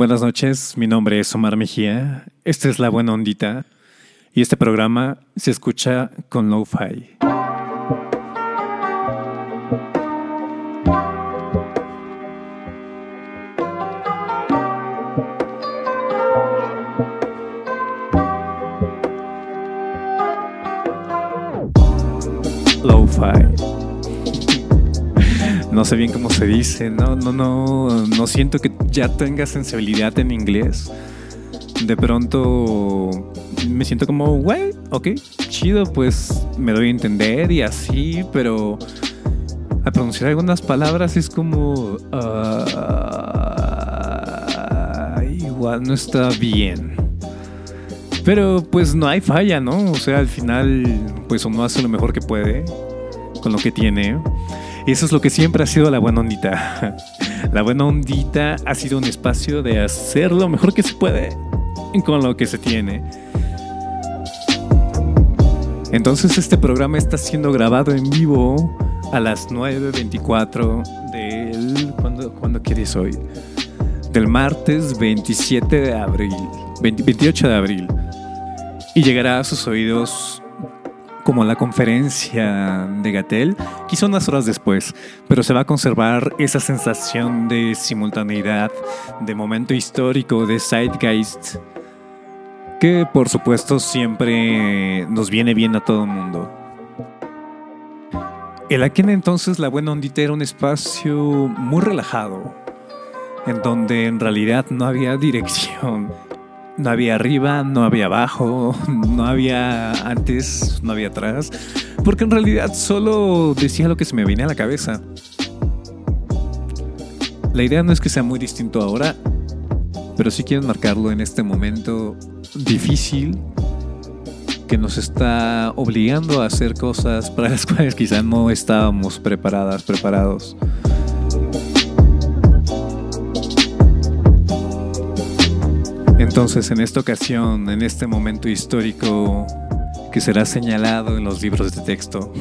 Buenas noches, mi nombre es Omar Mejía, esta es La Buena Ondita y este programa se escucha con Lo-Fi. No sé bien cómo se dice, no, no, no, no siento que ya tenga sensibilidad en inglés. De pronto me siento como, güey, ok, chido, pues me doy a entender y así, pero a pronunciar algunas palabras es como, uh, igual no está bien. Pero pues no hay falla, ¿no? O sea, al final, pues uno hace lo mejor que puede con lo que tiene. Y eso es lo que siempre ha sido la buena ondita. La buena ondita ha sido un espacio de hacer lo mejor que se puede con lo que se tiene. Entonces este programa está siendo grabado en vivo a las 9.24 del... ¿Cuándo, ¿Cuándo quieres hoy? Del martes 27 de abril. 28 de abril. Y llegará a sus oídos como la conferencia de Gatel, quizá unas horas después, pero se va a conservar esa sensación de simultaneidad, de momento histórico, de zeitgeist, que por supuesto siempre nos viene bien a todo el mundo. En aquel entonces la buena ondita era un espacio muy relajado, en donde en realidad no había dirección no había arriba, no había abajo, no había antes, no había atrás, porque en realidad solo decía lo que se me venía a la cabeza. La idea no es que sea muy distinto ahora, pero sí quiero marcarlo en este momento difícil que nos está obligando a hacer cosas para las cuales quizá no estábamos preparadas, preparados. Entonces, en esta ocasión, en este momento histórico que será señalado en los libros de texto,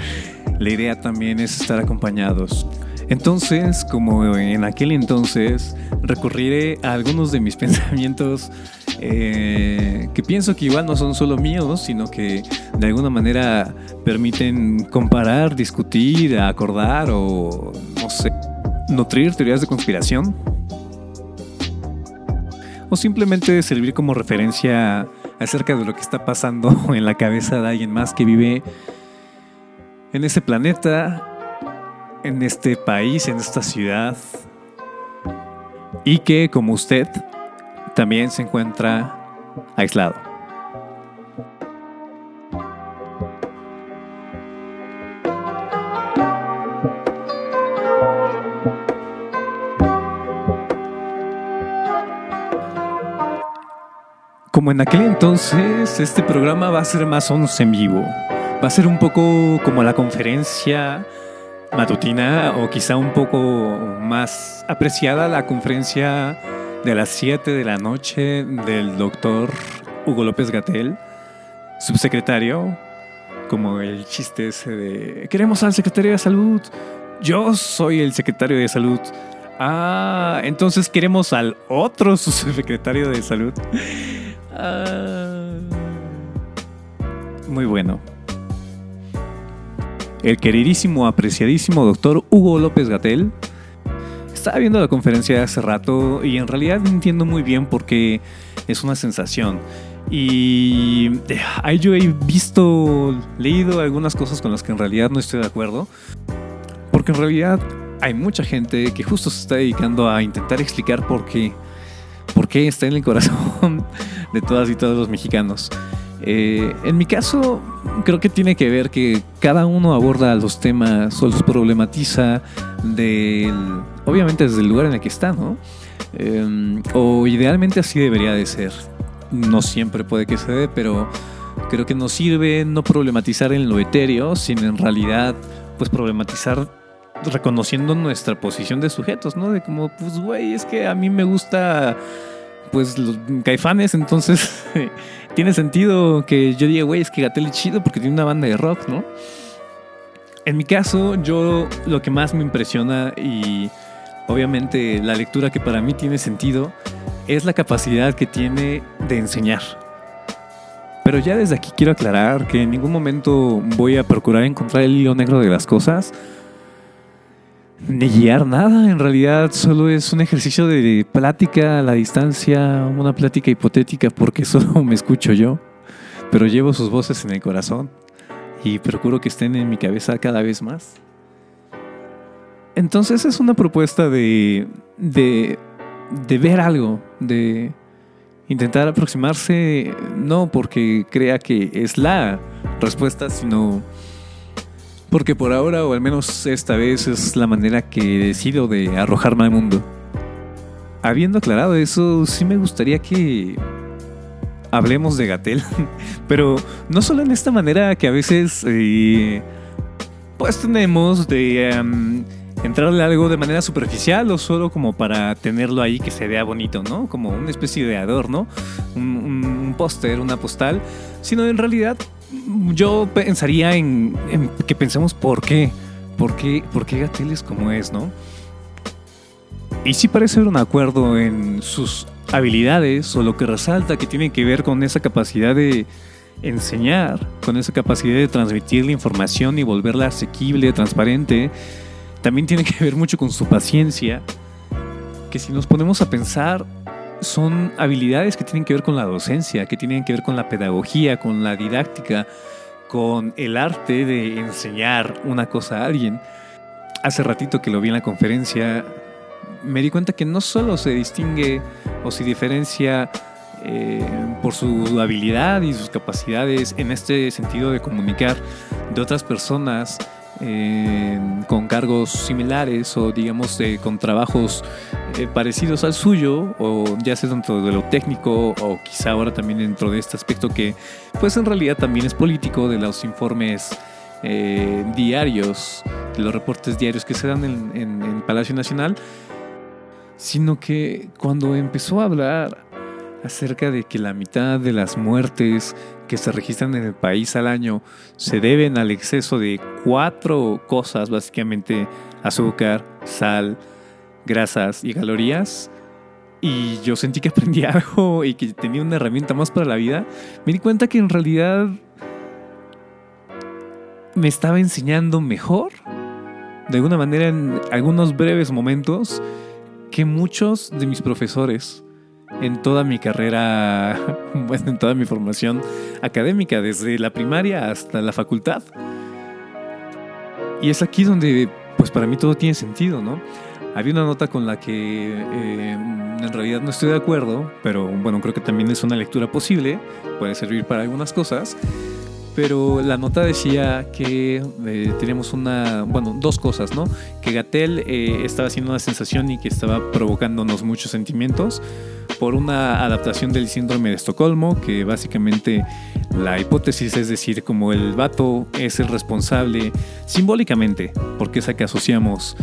la idea también es estar acompañados. Entonces, como en aquel entonces, recurriré a algunos de mis pensamientos eh, que pienso que igual no son solo míos, sino que de alguna manera permiten comparar, discutir, acordar o, no sé, nutrir teorías de conspiración o simplemente servir como referencia acerca de lo que está pasando en la cabeza de alguien más que vive en este planeta, en este país, en esta ciudad y que como usted también se encuentra aislado. En aquel entonces, este programa va a ser más once en vivo. Va a ser un poco como la conferencia matutina o quizá un poco más apreciada la conferencia de las 7 de la noche del doctor Hugo López Gatel, subsecretario, como el chiste ese de queremos al secretario de salud, yo soy el secretario de salud. Ah, entonces queremos al otro subsecretario de salud. Ah. muy bueno. El queridísimo, apreciadísimo doctor Hugo López Gatel estaba viendo la conferencia hace rato y en realidad entiendo muy bien porque es una sensación. Y yo he visto, leído algunas cosas con las que en realidad no estoy de acuerdo. Porque en realidad hay mucha gente que justo se está dedicando a intentar explicar por qué por qué está en el corazón de todas y todos los mexicanos. Eh, en mi caso, creo que tiene que ver que cada uno aborda los temas o los problematiza del, obviamente desde el lugar en el que está, ¿no? Em, o idealmente así debería de ser. No siempre puede que se dé, pero creo que nos sirve no problematizar en lo etéreo, sino en realidad, pues problematizar reconociendo nuestra posición de sujetos, ¿no? De como, pues, güey, es que a mí me gusta, pues, los caifanes, entonces tiene sentido que yo diga, güey, es que Gatel es chido porque tiene una banda de rock, ¿no? En mi caso, yo lo que más me impresiona y obviamente la lectura que para mí tiene sentido es la capacidad que tiene de enseñar. Pero ya desde aquí quiero aclarar que en ningún momento voy a procurar encontrar el hilo negro de las cosas, ni guiar nada. En realidad solo es un ejercicio de plática a la distancia, una plática hipotética porque solo me escucho yo, pero llevo sus voces en el corazón y procuro que estén en mi cabeza cada vez más. Entonces es una propuesta de, de, de ver algo, de intentar aproximarse, no porque crea que es la respuesta, sino porque por ahora, o al menos esta vez, es la manera que decido de arrojarme al mundo. Habiendo aclarado eso, sí me gustaría que hablemos de Gatel, pero no solo en esta manera que a veces eh, pues tenemos de em, entrarle algo de manera superficial o solo como para tenerlo ahí que se vea bonito, ¿no? Como una especie de adorno, un, un póster, una postal, sino en realidad yo pensaría en, que pensemos por qué, por qué, por qué es como es, ¿no? Y sí parece haber un acuerdo en sus habilidades o lo que resalta que tiene que ver con esa capacidad de enseñar, con esa capacidad de transmitir la información y volverla asequible, transparente, también tiene que ver mucho con su paciencia, que si nos ponemos a pensar, son habilidades que tienen que ver con la docencia, que tienen que ver con la pedagogía, con la didáctica, con el arte de enseñar una cosa a alguien. Hace ratito que lo vi en la conferencia, me di cuenta que no solo se distingue o se diferencia eh, por su habilidad y sus capacidades en este sentido de comunicar de otras personas, con cargos similares o digamos con trabajos eh, parecidos al suyo o ya sea dentro de lo técnico o quizá ahora también dentro de este aspecto que pues en realidad también es político de los informes eh, diarios, de los reportes diarios que se dan en, en Palacio Nacional, sino que cuando empezó a hablar acerca de que la mitad de las muertes que se registran en el país al año se deben al exceso de cuatro cosas, básicamente azúcar, sal, grasas y calorías. Y yo sentí que aprendí algo y que tenía una herramienta más para la vida. Me di cuenta que en realidad me estaba enseñando mejor, de alguna manera en algunos breves momentos, que muchos de mis profesores en toda mi carrera, en toda mi formación académica, desde la primaria hasta la facultad. Y es aquí donde, pues para mí todo tiene sentido, ¿no? Había una nota con la que eh, en realidad no estoy de acuerdo, pero bueno, creo que también es una lectura posible, puede servir para algunas cosas. Pero la nota decía que eh, teníamos una, bueno, dos cosas, ¿no? Que Gatel eh, estaba haciendo una sensación y que estaba provocándonos muchos sentimientos por una adaptación del síndrome de Estocolmo, que básicamente la hipótesis es decir, como el vato es el responsable simbólicamente, porque es a que asociamos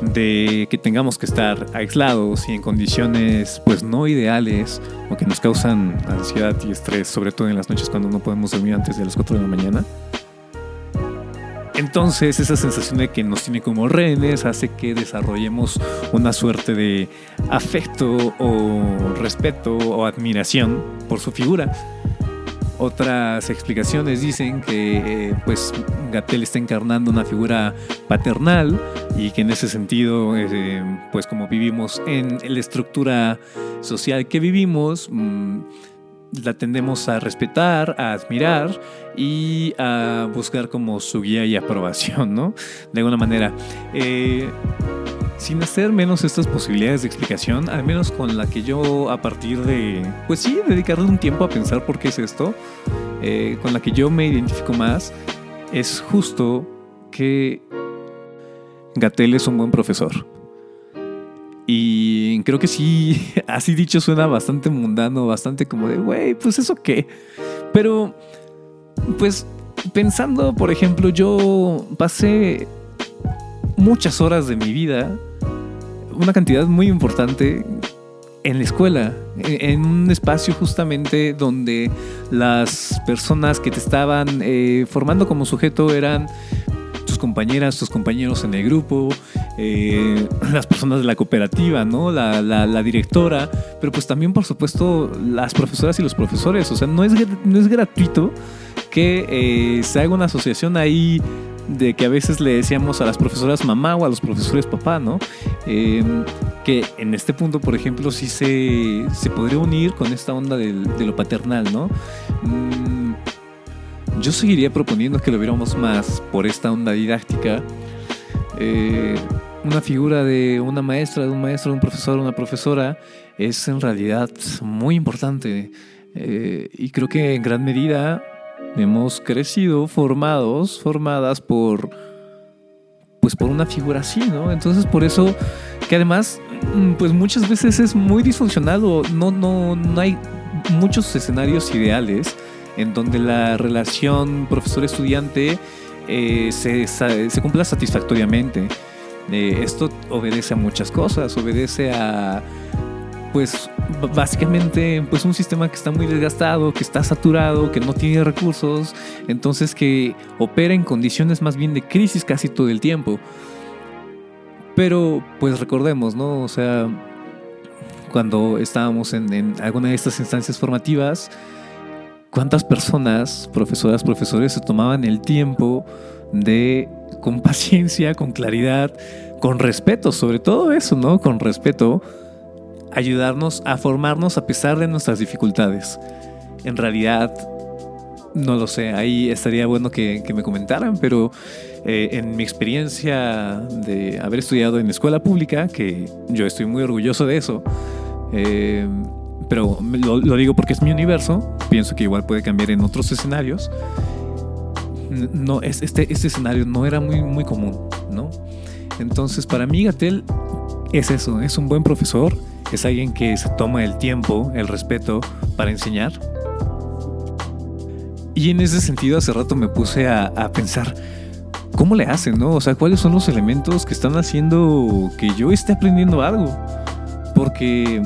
de que tengamos que estar aislados y en condiciones pues no ideales o que nos causan ansiedad y estrés, sobre todo en las noches cuando no podemos dormir antes de las 4 de la mañana. Entonces esa sensación de que nos tiene como rehenes hace que desarrollemos una suerte de afecto o respeto o admiración por su figura. Otras explicaciones dicen que eh, pues Gatel está encarnando una figura paternal y que en ese sentido eh, pues como vivimos en la estructura social que vivimos mm, la tendemos a respetar, a admirar y a buscar como su guía y aprobación, ¿no? De alguna manera. Eh, sin hacer menos estas posibilidades de explicación, al menos con la que yo a partir de, pues sí, dedicarle un tiempo a pensar por qué es esto, eh, con la que yo me identifico más, es justo que Gatel es un buen profesor. Y creo que sí, así dicho suena bastante mundano, bastante como de, güey, pues eso qué. Pero, pues pensando, por ejemplo, yo pasé muchas horas de mi vida, una cantidad muy importante, en la escuela, en un espacio justamente donde las personas que te estaban eh, formando como sujeto eran compañeras, tus compañeros en el grupo, eh, las personas de la cooperativa, ¿no? La, directora, pero pues también, por supuesto, las profesoras y los profesores. O sea, no es, no es gratuito que eh, se haga una asociación ahí de que a veces le decíamos a las profesoras mamá o a los profesores papá, ¿no? Em, que en este punto, por ejemplo, sí se, se podría unir con esta onda de lo paternal, ¿no? Mm, yo seguiría proponiendo que lo viéramos más por esta onda didáctica. Eh, una figura de una maestra, de un maestro, de un profesor, una profesora, es en realidad muy importante. Eh, y creo que en gran medida hemos crecido formados, formadas por pues por una figura así, ¿no? Entonces por eso que además mm, pues muchas veces es muy disfuncional o no no no hay muchos escenarios ideales en donde la relación profesor-estudiante eh, se, cumpla satisfactoriamente. Eh, esto obedece a muchas cosas, obedece a pues básicamente pues un sistema que está muy desgastado, que está saturado, que no tiene recursos, entonces que opera en condiciones más bien de crisis casi todo el tiempo. Pero pues recordemos, ¿no? O sea, cuando estábamos en alguna de estas instancias formativas, ¿cuántas personas, profesoras, profesores, se tomaban el tiempo de, con paciencia, con claridad, con respeto, sobre todo eso, ¿no? Con respeto, ayudarnos a formarnos a pesar de nuestras dificultades. En realidad, no lo sé, ahí estaría bueno que, me comentaran, pero eh, en mi experiencia de haber estudiado en escuela pública, que yo estoy muy orgulloso de eso, eh, pero lo, digo porque es mi universo, pienso que igual puede cambiar en otros escenarios. No, este, este escenario no era muy, muy común, ¿no? Entonces, para mí, Gatel es eso, es un buen profesor, es alguien que se toma el tiempo, el respeto para enseñar. Y en ese sentido hace rato me puse a, pensar, ¿cómo le hacen, no? O sea, ¿cuáles son los elementos que están haciendo que yo esté aprendiendo algo? Porque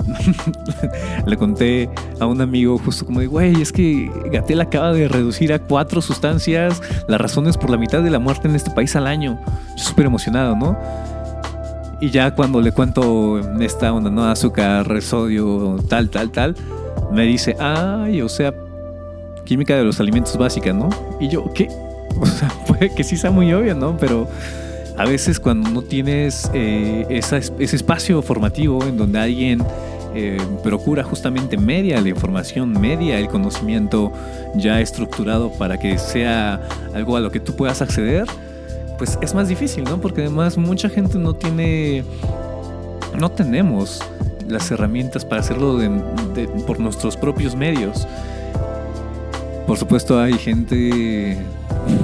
le conté a un amigo justo como de, güey, es que Gatel acaba de reducir a cuatro sustancias las razones por la mitad de la muerte en este país al año. Yo súper emocionado, ¿no? Y ya cuando le cuento esta onda, ¿no? Azúcar, sodio, tal, tal, tal, me dice, ay, o sea, química de los alimentos básica, ¿no? Y yo, ¿qué? O sea, puede que sí sea muy obvio, ¿no? Pero a veces cuando no tienes eh, ese espacio formativo en donde alguien eh, procura justamente media la información, media el conocimiento ya estructurado para que sea algo a lo que tú puedas acceder, pues es más difícil, ¿no? Porque además mucha gente no tiene, no tenemos las herramientas para hacerlo por nuestros propios medios. Por supuesto hay gente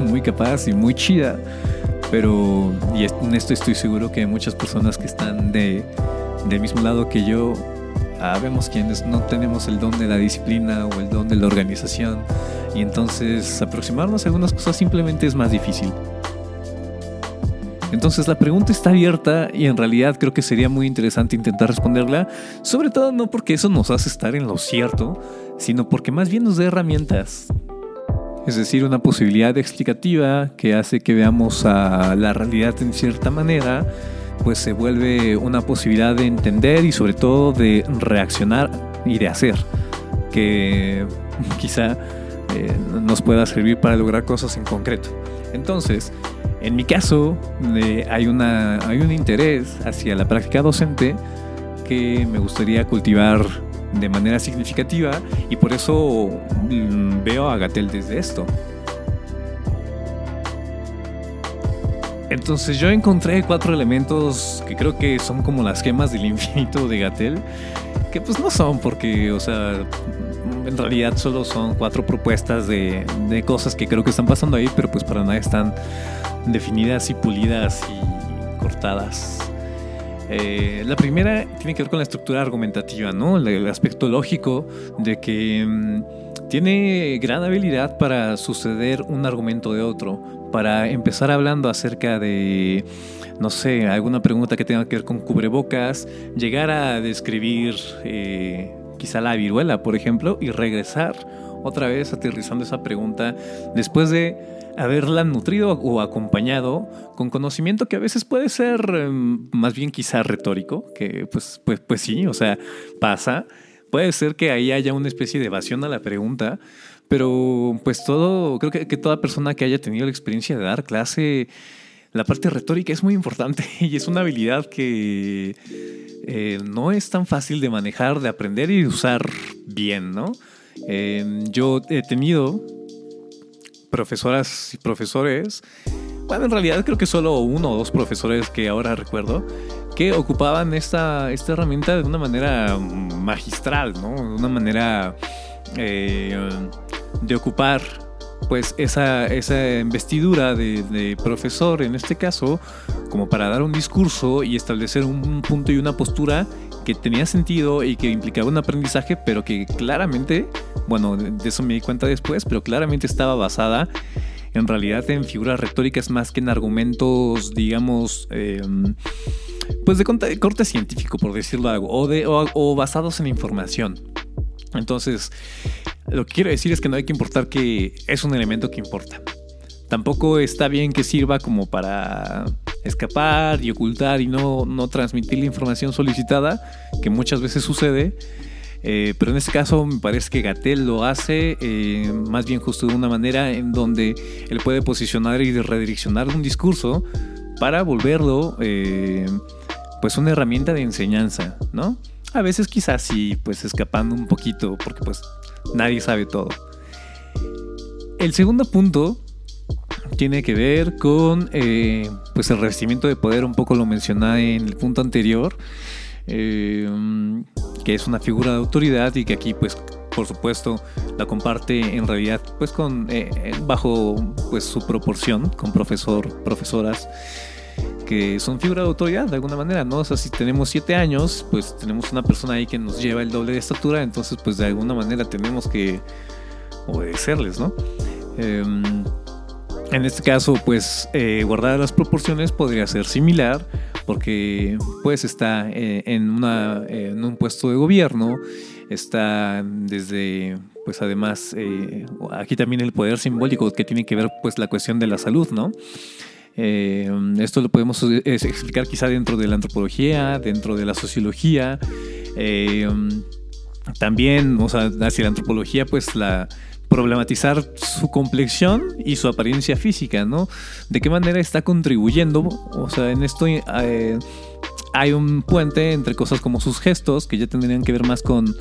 muy capaz y muy chida, pero y en esto estoy seguro que muchas personas que están de, del mismo lado que yo, ah, vemos quienes no tenemos el don de la disciplina o el don de la organización y entonces aproximarnos a algunas cosas simplemente es más difícil. Entonces la pregunta está abierta y en realidad creo que sería muy interesante intentar responderla, sobre todo no porque eso nos hace estar en lo cierto, sino porque más bien nos da herramientas. Es decir, una posibilidad explicativa que hace que veamos a la realidad en cierta manera, pues se vuelve una posibilidad de entender y sobre todo de reaccionar y de hacer, que quizá eh, nos pueda servir para lograr cosas en concreto. Entonces, en mi caso, eh, hay, una, hay un interés hacia la práctica docente que me gustaría cultivar de manera significativa y por eso mm, veo a Gatel desde esto. Entonces yo encontré cuatro elementos que creo que son como las gemas del infinito de Gatel, que pues no son porque, o sea, en realidad solo son cuatro propuestas de, de cosas que creo que están pasando ahí, pero pues para nada están definidas y pulidas y cortadas. Eh, la primera tiene que ver con la estructura argumentativa, ¿no? El, aspecto lógico de que mm, tiene gran habilidad para suceder un argumento de otro, para empezar hablando acerca de, no sé, alguna pregunta que tenga que ver con cubrebocas, llegar a describir eh, quizá la viruela, por ejemplo, y regresar otra vez aterrizando esa pregunta, después de haberla nutrido o acompañado con conocimiento que a veces puede ser em, más bien quizá retórico, que pues, pues, pues sí, o sea, pasa. Puede ser que ahí haya una especie de evasión a la pregunta, pero pues todo, creo que, que toda persona que haya tenido la experiencia de dar clase, la parte retórica es muy importante y es una habilidad que eh, no es tan fácil de manejar, de aprender y de usar bien, ¿no? Eh, yo he tenido profesoras y profesores, bueno, en realidad creo que solo uno o dos profesores que ahora recuerdo, que ocupaban esta, esta herramienta de una manera magistral, ¿no? De una manera eh, de ocupar pues esa, esa investidura de, profesor en este caso como para dar un discurso y establecer un punto y una postura que tenía sentido y que implicaba un aprendizaje, pero que claramente, bueno, de eso me di cuenta después, pero claramente estaba basada en realidad en figuras retóricas más que en argumentos, digamos, em, pues de corte científico, por decirlo algo, o, o basados en información. Entonces, lo que quiero decir es que no hay que importar que es un elemento que importa. Tampoco está bien que sirva como para escapar y ocultar y no, no transmitir la información solicitada, que muchas veces sucede. Eh, pero en este caso me parece que Gatel lo hace eh, más bien justo de una manera en donde él puede posicionar y redireccionar un discurso para volverlo eh, pues una herramienta de enseñanza, ¿no? A veces quizás sí, pues escapando un poquito, porque pues nadie sabe todo. El segundo punto tiene que ver con eh, pues el revestimiento de poder, un poco lo mencioné en el punto anterior, eh, que es una figura de autoridad y que aquí pues por supuesto la comparte en realidad pues con eh, bajo pues su proporción con profesor profesoras que son figura de autoridad de alguna manera, ¿no? O sea, si tenemos siete años, pues tenemos una persona ahí que nos lleva el doble de estatura, entonces pues de alguna manera tenemos que obedecerles, ¿no? Em, en este caso, pues eh, guardar las proporciones podría ser similar, porque pues está eh, en, un puesto de gobierno, está desde, pues además, eh, aquí también el poder simbólico que tiene que ver pues la cuestión de la salud, ¿no? Eh, esto lo podemos explicar quizá dentro de la antropología, dentro de la sociología. Eh, también, o sea, hacia la antropología, pues la problematizar su complexión y su apariencia física, ¿no? De qué manera está contribuyendo, o sea, en esto eh, hay un puente entre cosas como sus gestos, que ya tendrían que ver más con,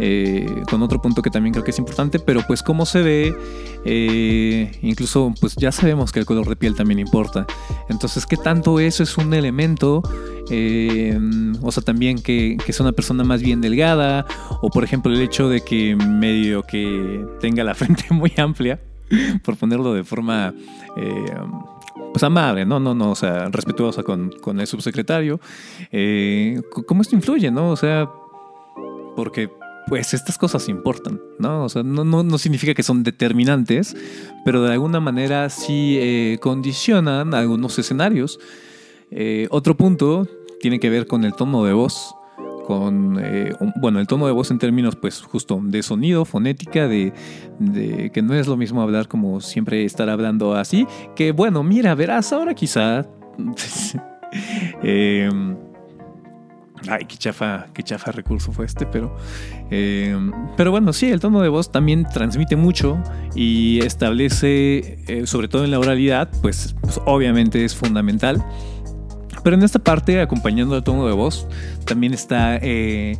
eh, con otro punto que también creo que es importante, pero pues cómo se ve, eh, incluso pues ya sabemos que el color de piel también importa. Entonces, ¿qué tanto eso es un elemento? Eh, o sea, también que, que es una persona más bien delgada, o por ejemplo el hecho de que medio que tenga la frente muy amplia, por ponerlo de forma pues amable, no, no, no, o sea, respetuosa con, con el subsecretario. Eh, ¿Cómo esto influye, no? O sea, porque pues estas cosas importan, ¿no? O sea, no, no, no significa que son determinantes, pero de alguna manera sí eh, condicionan algunos escenarios. Eh, otro punto tiene que ver con el tono de voz con, eh, bueno, el tono de voz en términos, pues, justo de sonido, fonética, de, que no es lo mismo hablar como siempre estar hablando así, que bueno, mira, verás, ahora quizá... Em, ay, qué chafa, qué chafa recurso fue este, pero... Em, pero bueno, sí, el tono de voz también transmite mucho y establece, eh, sobre todo en la oralidad, pues, pues obviamente es fundamental. Pero en esta parte, acompañando el tono de voz, también está eh,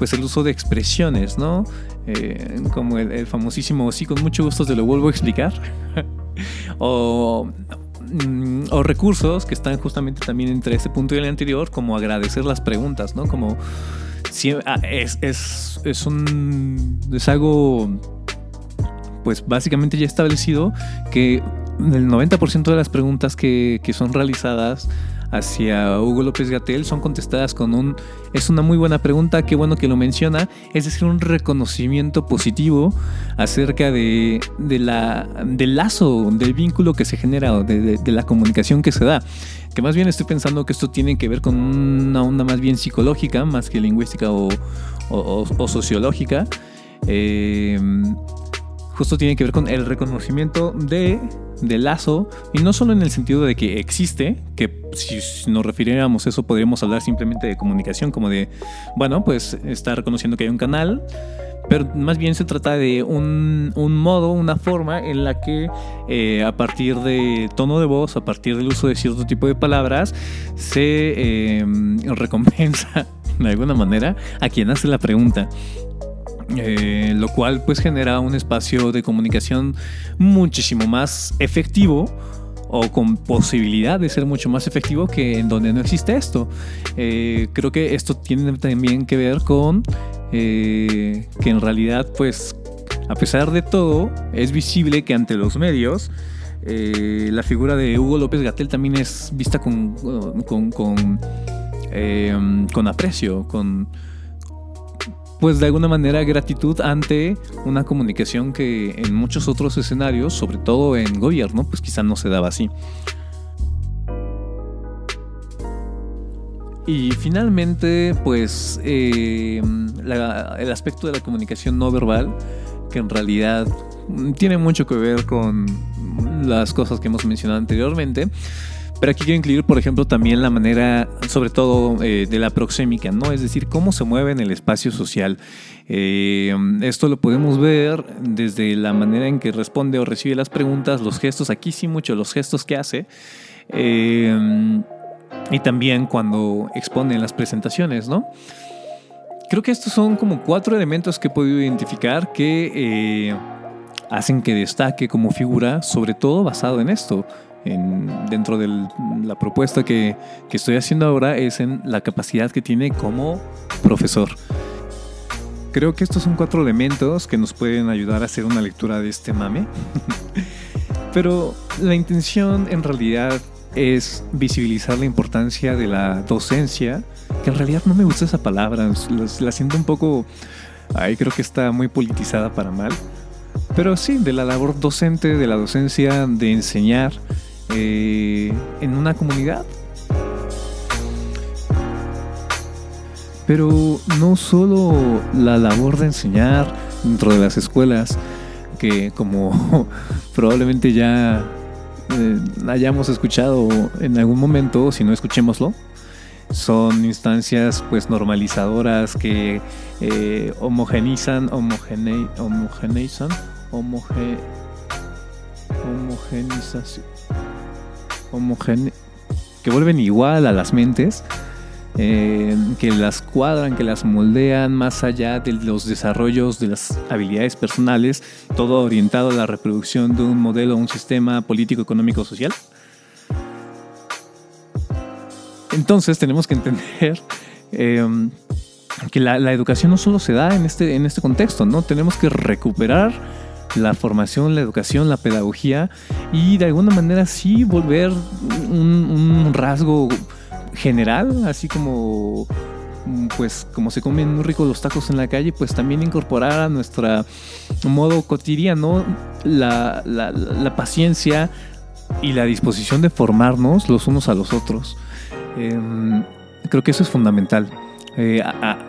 pues el uso de expresiones, ¿no? Eh, como el, famosísimo, sí, con mucho gusto te lo vuelvo a explicar. o, mm, o, recursos que están justamente también entre este punto y el anterior, como agradecer las preguntas, ¿no? Como si, ah, es, es, es, un, es algo, pues básicamente ya establecido que el 90% de las preguntas que, que son realizadas hacia Hugo López Gatel son contestadas con un es una muy buena pregunta, qué bueno que lo menciona, es decir, un reconocimiento positivo acerca de, la, del lazo, del vínculo que se genera, de, de, la comunicación que se da. Que más bien estoy pensando que esto tiene que ver con una onda más bien psicológica, más que lingüística o, sociológica. Eh, justo tiene que ver con el reconocimiento de, de lazo, y no solo en el sentido de que existe, que si nos refiriéramos a eso podríamos hablar simplemente de comunicación, como de, bueno, pues está reconociendo que hay un canal, pero más bien se trata de un, modo, una forma en la que eh, a partir de tono de voz, a partir del uso de cierto tipo de palabras, se eh, recompensa de alguna manera a quien hace la pregunta. Eh, lo cual pues genera un espacio de comunicación muchísimo más efectivo o con posibilidad de ser mucho más efectivo que en donde no existe esto. creo que esto tiene también que ver con eh, que en realidad pues a pesar de todo es visible que ante los medios eh, la figura de Hugo López Gatel también es vista con, con, con, eh, con aprecio, con pues de alguna manera gratitud ante una comunicación que en muchos otros escenarios, sobre todo en gobierno, pues quizá no se daba así. Y finalmente, pues eh, el aspecto de la comunicación no verbal, que en realidad tiene mucho que ver con las cosas que hemos mencionado anteriormente. Pero aquí quiero incluir, por ejemplo, también la manera, sobre todo, eh, de la proxémica, ¿no? Es decir, cómo se mueve en el espacio social. Eh, esto lo podemos ver desde la manera en que responde o recibe las preguntas, los gestos, aquí sí mucho, los gestos que hace y también cuando expone en las presentaciones, ¿no? Creo que estos son como cuatro elementos que he podido identificar que eh, hacen que destaque como figura, sobre todo basado en esto. En, dentro de la propuesta que, que estoy haciendo ahora es en la capacidad que tiene como profesor. Creo que estos son cuatro elementos que nos pueden ayudar a hacer una lectura de este mame. Pero la intención en realidad es visibilizar la importancia de la docencia, que en realidad no me gusta esa palabra, la siento un poco, ahí creo que está muy politizada para mal, pero sí, de la labor docente, de la docencia, de enseñar eh, en una comunidad. Pero no solo la labor de enseñar dentro de las escuelas, que como probablemente ya eh, hayamos escuchado en algún momento, si no escuchémoslo, son instancias pues normalizadoras que eh, homogenizan, homogene, homogeneizan, homoge, homogenización, homogene, que vuelven igual a las mentes eh, que las cuadran, que las moldean más allá de los desarrollos de las habilidades personales, todo orientado a la reproducción de un modelo, un sistema político, económico, social. Entonces tenemos que entender em, que la, educación no solo se da en este, en este contexto, ¿no? Tenemos que recuperar la formación, la educación, la pedagogía y de alguna manera sí volver un, rasgo general, así como mm, pues como se comen muy ricos los tacos en la calle, pues también incorporar a nuestro modo cotidiano la, la, paciencia y la disposición de formarnos los unos a los otros. Em, creo que eso es fundamental. Eh,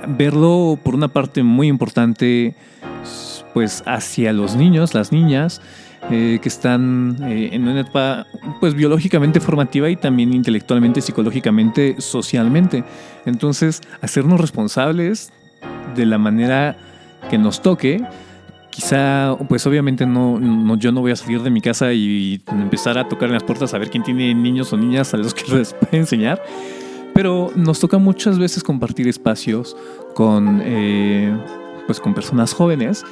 verlo por una parte muy importante, pues hacia los niños, las niñas, eh, que están eh, en una etapa pues biológicamente formativa y también intelectualmente, psicológicamente, socialmente. Entonces, hacernos responsables de la manera que nos toque. Quizá, pues obviamente no, yo no voy a salir de mi casa y empezar a tocar en las puertas a ver quién tiene niños o niñas a los que les puede enseñar. Pero nos toca muchas veces compartir espacios con, eh, pues con personas jóvenes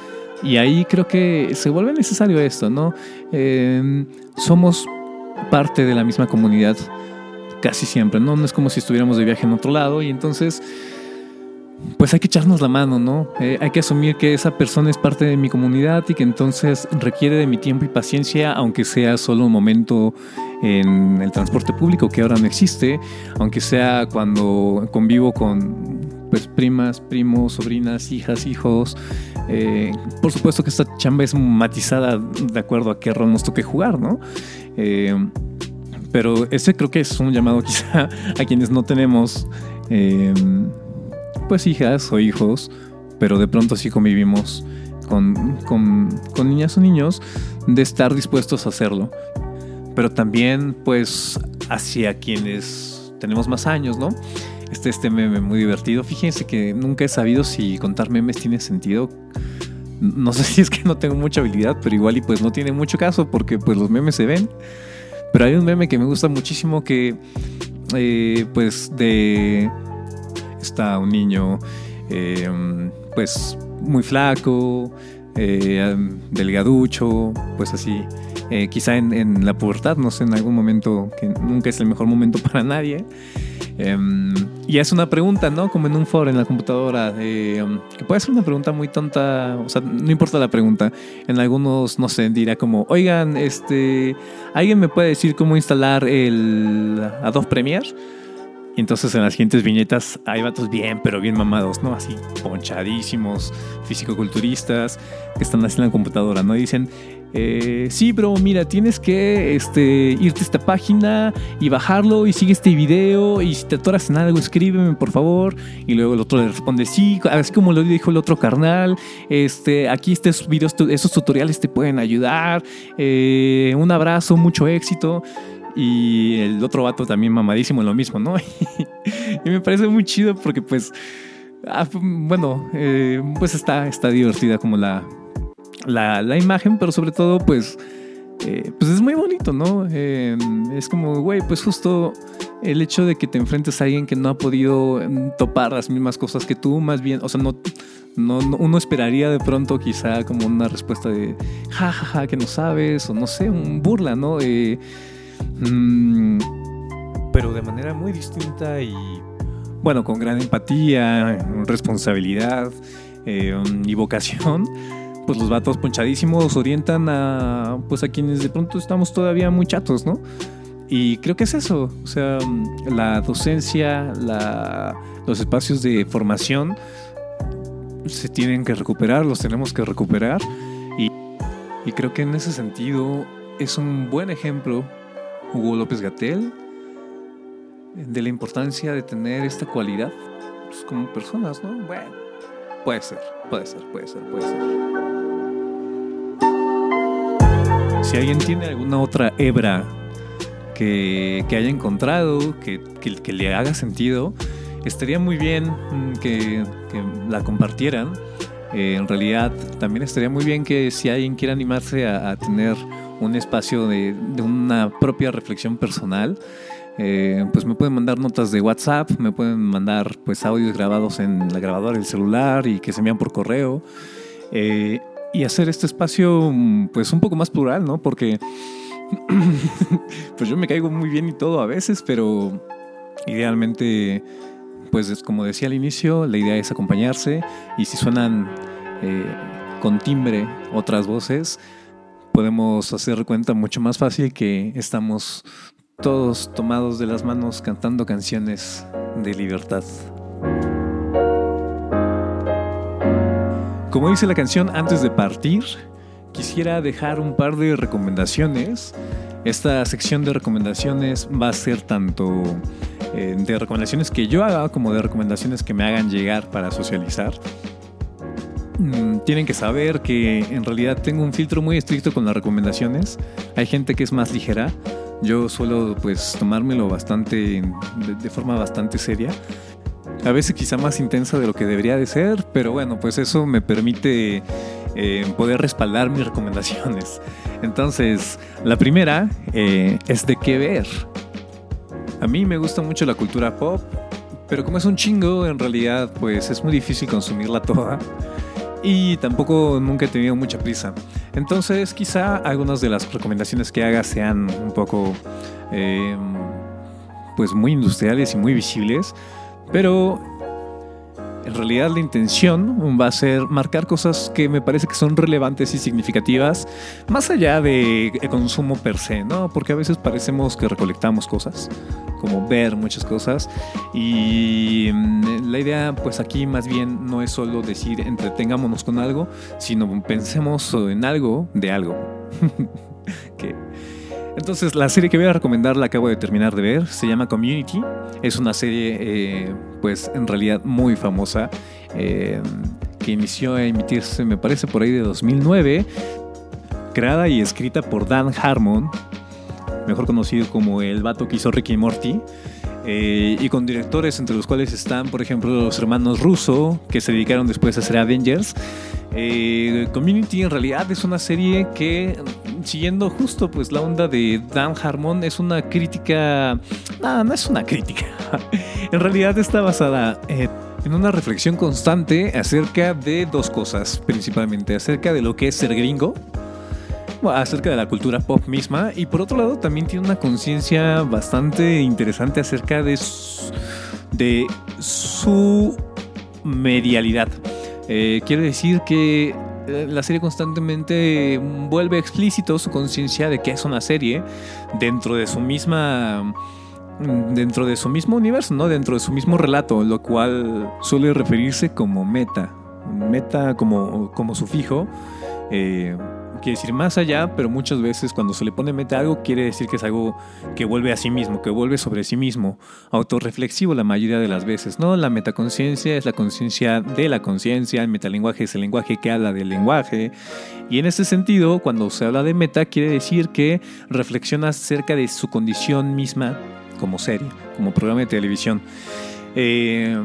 y ahí creo que se vuelve necesario esto, ¿no? Em, somos parte de la misma comunidad casi siempre, ¿no? No es como si estuviéramos de viaje en otro lado y entonces, pues hay que echarnos la mano, ¿no? Eh, hay que asumir que esa persona es parte de mi comunidad y que entonces requiere de mi tiempo y paciencia, aunque sea solo un momento en el transporte público que ahora no existe, aunque sea cuando convivo con pues primas, primos, sobrinas, hijas, hijos, eh, por supuesto que esta chamba es matizada de acuerdo a qué rol nos toque jugar, ¿no? Eh, pero ese creo que es un llamado quizá a quienes no tenemos eh, pues hijas o hijos, pero de pronto sí convivimos con, con, con niñas o niños de estar dispuestos a hacerlo. Pero también, pues, hacia quienes tenemos más años, ¿no? Este, este meme muy divertido. Fíjense que nunca he sabido si contar memes tiene sentido. No sé si es que no tengo mucha habilidad, pero igual y pues no tiene mucho caso porque pues los memes se ven. Pero hay un meme que me gusta muchísimo que eh, pues de está un niño eh, pues muy flaco, eh, delgaducho, pues así. quizá en, en, la pubertad, no sé, en algún momento que nunca es el mejor momento para nadie. Em, y es una pregunta, ¿no? Como en un foro en la computadora, em, que puede ser una pregunta muy tonta, o sea, no importa la pregunta. En algunos, no sé, dirá como, oigan, este, ¿alguien me puede decir cómo instalar el Adobe Premiere? Y entonces en las siguientes viñetas hay vatos bien, pero bien mamados, ¿no? Así ponchadísimos, fisicoculturistas, que están así en la computadora, ¿no? Y dicen, eh, sí, bro, mira, tienes que este, irte a esta página y bajarlo y sigue este video y si te atoras en algo, escríbeme, por favor. Y luego el otro le responde, sí, así como lo dijo el otro carnal, este, aquí estos videos, esos tutoriales te pueden ayudar. Eh, un abrazo, mucho éxito. Y el otro vato también mamadísimo, lo mismo, ¿no? y me parece muy chido porque pues... Ah, bueno, eh, pues está, está divertida como la, la, imagen, pero sobre todo, pues, eh, pues es muy bonito, ¿no? Eh, es como, güey, pues justo el hecho de que te enfrentes a alguien que no ha podido mm, topar las mismas cosas que tú, más bien, o sea, no, no, uno esperaría de pronto quizá como una respuesta de, jajaja, ja, ja, que no sabes, o no sé, un burla, ¿no? Mm, pero de manera muy distinta y, bueno, con gran empatía, responsabilidad eh, y vocación pues los vatos ponchadísimos orientan a, pues a quienes de pronto estamos todavía muy chatos, ¿no? Y creo que es eso, o sea, la docencia, los espacios de formación se tienen que recuperar, los tenemos que recuperar. Y, y creo que en ese sentido es un buen ejemplo Hugo López Gatel de la importancia de tener esta cualidad pues, como personas, ¿no? Bueno, puede ser, puede ser, puede ser, puede ser. Si alguien tiene alguna otra hebra que, haya encontrado, que, que, le haga sentido, estaría muy bien mm, que, la compartieran. Eh, en realidad, también estaría muy bien que si alguien quiere animarse a, tener un espacio de, una propia reflexión personal, eh, pues me pueden mandar notas de WhatsApp, me pueden mandar pues audios grabados en la grabadora del celular y que se envían por correo. Eh, y hacer este espacio mm, pues un poco más plural, ¿no? Porque pues yo me caigo muy bien y todo a veces, pero idealmente pues como decía al inicio, la idea es acompañarse y si suenan eh, con timbre otras voces, podemos hacer cuenta mucho más fácil que estamos todos tomados de las manos cantando canciones de libertad. Como dice la canción antes de partir, quisiera dejar un par de recomendaciones. Esta sección de recomendaciones va a ser tanto eh, de recomendaciones que yo haga como de recomendaciones que me hagan llegar para socializar. Mm, tienen que saber que en realidad tengo un filtro muy estricto con las recomendaciones. Hay gente que es más ligera. Yo suelo pues tomármelo bastante de forma bastante seria a veces quizá más intensa de lo que debería de ser, pero bueno, pues eso me permite eh, poder respaldar mis recomendaciones. Entonces, la primera eh, es de qué ver. A mí me gusta mucho la cultura pop, pero como es un chingo, en realidad pues es muy difícil consumirla toda. Y tampoco nunca he tenido mucha prisa. Entonces quizá algunas de las recomendaciones que haga sean un poco eh, pues muy industriales y muy visibles pero en realidad la intención va a ser marcar cosas que me parece que son relevantes y significativas, más allá de consumo per se, ¿no? Porque a veces parecemos que recolectamos cosas, como ver muchas cosas, y mm, la idea pues aquí más bien no es solo decir entretengámonos con algo, sino pensemos en algo de algo. que entonces, la serie que voy a recomendar la acabo de terminar de ver, se llama Community. Es una serie, eh, pues en realidad muy famosa, eh, que inició a emitirse, me parece, por ahí de 2009, creada y escrita por Dan Harmon, mejor conocido como el vato que hizo Ricky Morty. Eh, y con directores entre los cuales están, por ejemplo, los hermanos Russo, que se dedicaron después a hacer Avengers. Community en realidad es una serie que, siguiendo justo pues la onda de Dan Harmon, es una crítica... No, no es una crítica. en realidad está basada en una reflexión constante acerca de dos cosas, principalmente acerca de lo que es ser gringo acerca de la cultura pop misma y por otro lado también tiene una conciencia bastante interesante acerca de su, medialidad. Eh, quiere decir que eh, la serie constantemente vuelve explícito su conciencia de que es una serie dentro de su misma dentro de su mismo universo, ¿no? Dentro de su mismo relato, lo cual suele referirse como meta. Meta como, como sufijo. Eh, quiere decir más allá, pero muchas veces cuando se le pone meta a algo quiere decir que es algo que vuelve a sí mismo, que vuelve sobre sí mismo, autorreflexivo la mayoría de las veces, ¿no? La metaconciencia es la conciencia de la conciencia, el metalenguaje es el lenguaje que habla del lenguaje, y en ese sentido, cuando se habla de meta, quiere decir que reflexiona acerca de su condición misma como serie, como programa de televisión. Eh,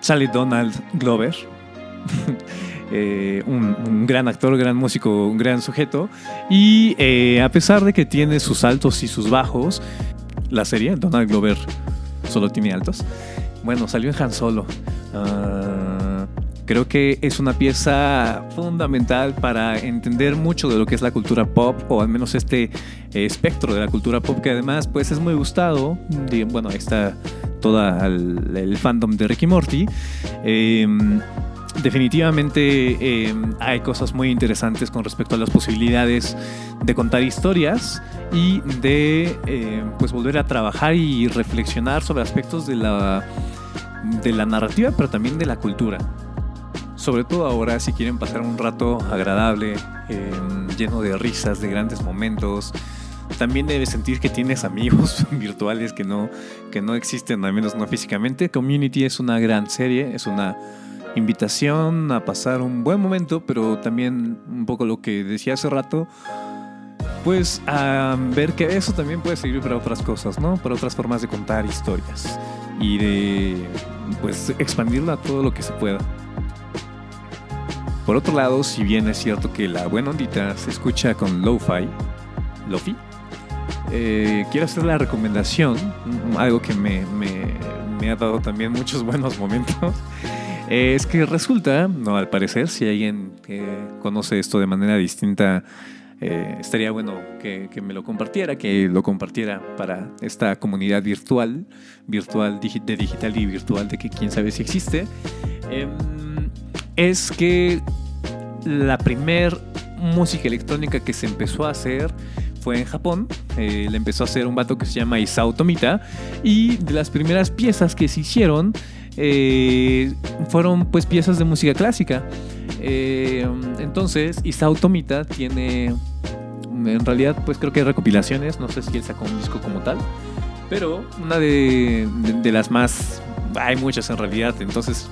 sale Donald Glover. Eh, un, gran actor, gran músico, un gran sujeto. Y eh, a pesar de que tiene sus altos y sus bajos, la serie, Donald Glover solo tiene altos. Bueno, salió en Han Solo. Ah, creo que es una pieza fundamental para entender mucho de lo que es la cultura pop, o al menos este eh, espectro de la cultura pop, que además pues es muy gustado. Bueno, ahí está todo el, el, fandom de Ricky Morty definitivamente eh, hay cosas muy interesantes con respecto a las posibilidades de contar historias y de eh, pues volver a trabajar y reflexionar sobre aspectos de la, de la narrativa, pero también de la cultura. Sobre todo ahora, si quieren pasar un rato agradable, em, lleno de risas, de grandes momentos, también debes sentir que tienes amigos virtuales que no, que no existen, al menos no físicamente. Community es una gran serie, es una invitación a pasar un buen momento, pero también un poco lo que decía hace rato, pues a ver que eso también puede servir para otras cosas, ¿no? Para otras formas de contar historias y de pues expandirla a todo lo que se pueda. Por otro lado, si bien es cierto que la buena ondita se escucha con lo-fi, lo-fi, eh, quiero hacer la recomendación, algo que me, me, me ha dado también muchos buenos momentos, es que resulta, no al parecer, si alguien conoce esto de manera distinta, eh, estaría bueno que, me lo compartiera, que lo compartiera para esta comunidad virtual, virtual de digital y virtual, de que quién sabe si existe. Em, es que la primer música electrónica que se empezó a hacer fue en Japón. Eh, le empezó a hacer un vato que se llama Isao Tomita. Y de las primeras piezas que se hicieron eh, fueron pues piezas de música clásica. Eh, entonces, Isao Tomita tiene, en realidad pues creo que hay recopilaciones, no sé si él sacó un disco como tal, pero una de, las más, hay muchas en realidad, entonces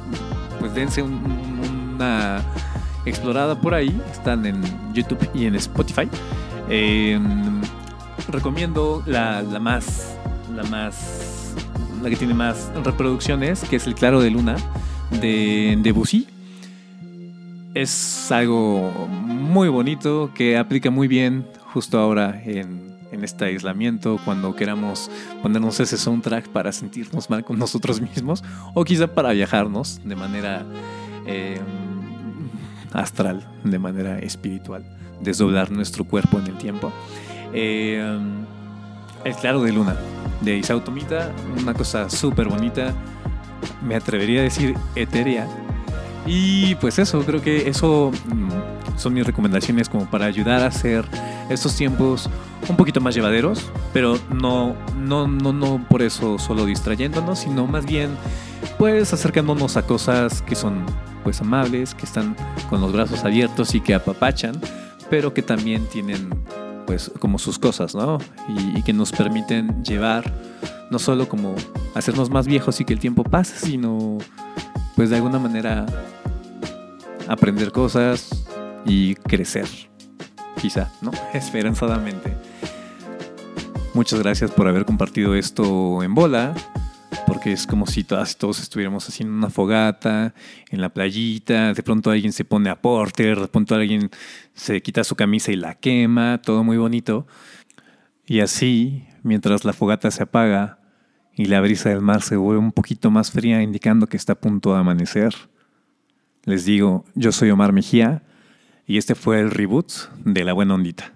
pues dense una explorada por ahí, están en YouTube y en Spotify. Eh, recomiendo la, la más, la más la que tiene más reproducciones, que es El Claro de Luna de Debussy. Es algo muy bonito que aplica muy bien justo ahora en, este aislamiento, cuando queramos ponernos ese soundtrack para sentirnos mal con nosotros mismos, o quizá para viajarnos de manera eh, astral, de manera espiritual, desdoblar nuestro cuerpo en el tiempo. Eh, el Claro de Luna de Isao Tomita, una cosa súper bonita, me atrevería a decir etérea. Y pues eso, creo que eso mm, son mis recomendaciones como para ayudar a hacer estos tiempos un poquito más llevaderos, pero no, no, no, no por eso solo distrayéndonos, sino más bien pues acercándonos a cosas que son pues amables, que están con los brazos abiertos y que apapachan, pero que también tienen pues como sus cosas, ¿no? Y, que nos permiten llevar no solo como hacernos más viejos y que el tiempo pase, sino pues de alguna manera aprender cosas y crecer. Quizá, ¿no? Esperanzadamente. Muchas gracias por haber compartido esto en bola, porque es como si todas todos estuviéramos haciendo una fogata en la playita, de pronto alguien se pone a porter, de pronto alguien se quita su camisa y la quema, todo muy bonito. Y así, mientras la fogata se apaga y la brisa del mar se vuelve un poquito más fría, indicando que está a punto de amanecer, les digo, yo soy Omar Mejía y este fue el reboot de La Buena Ondita.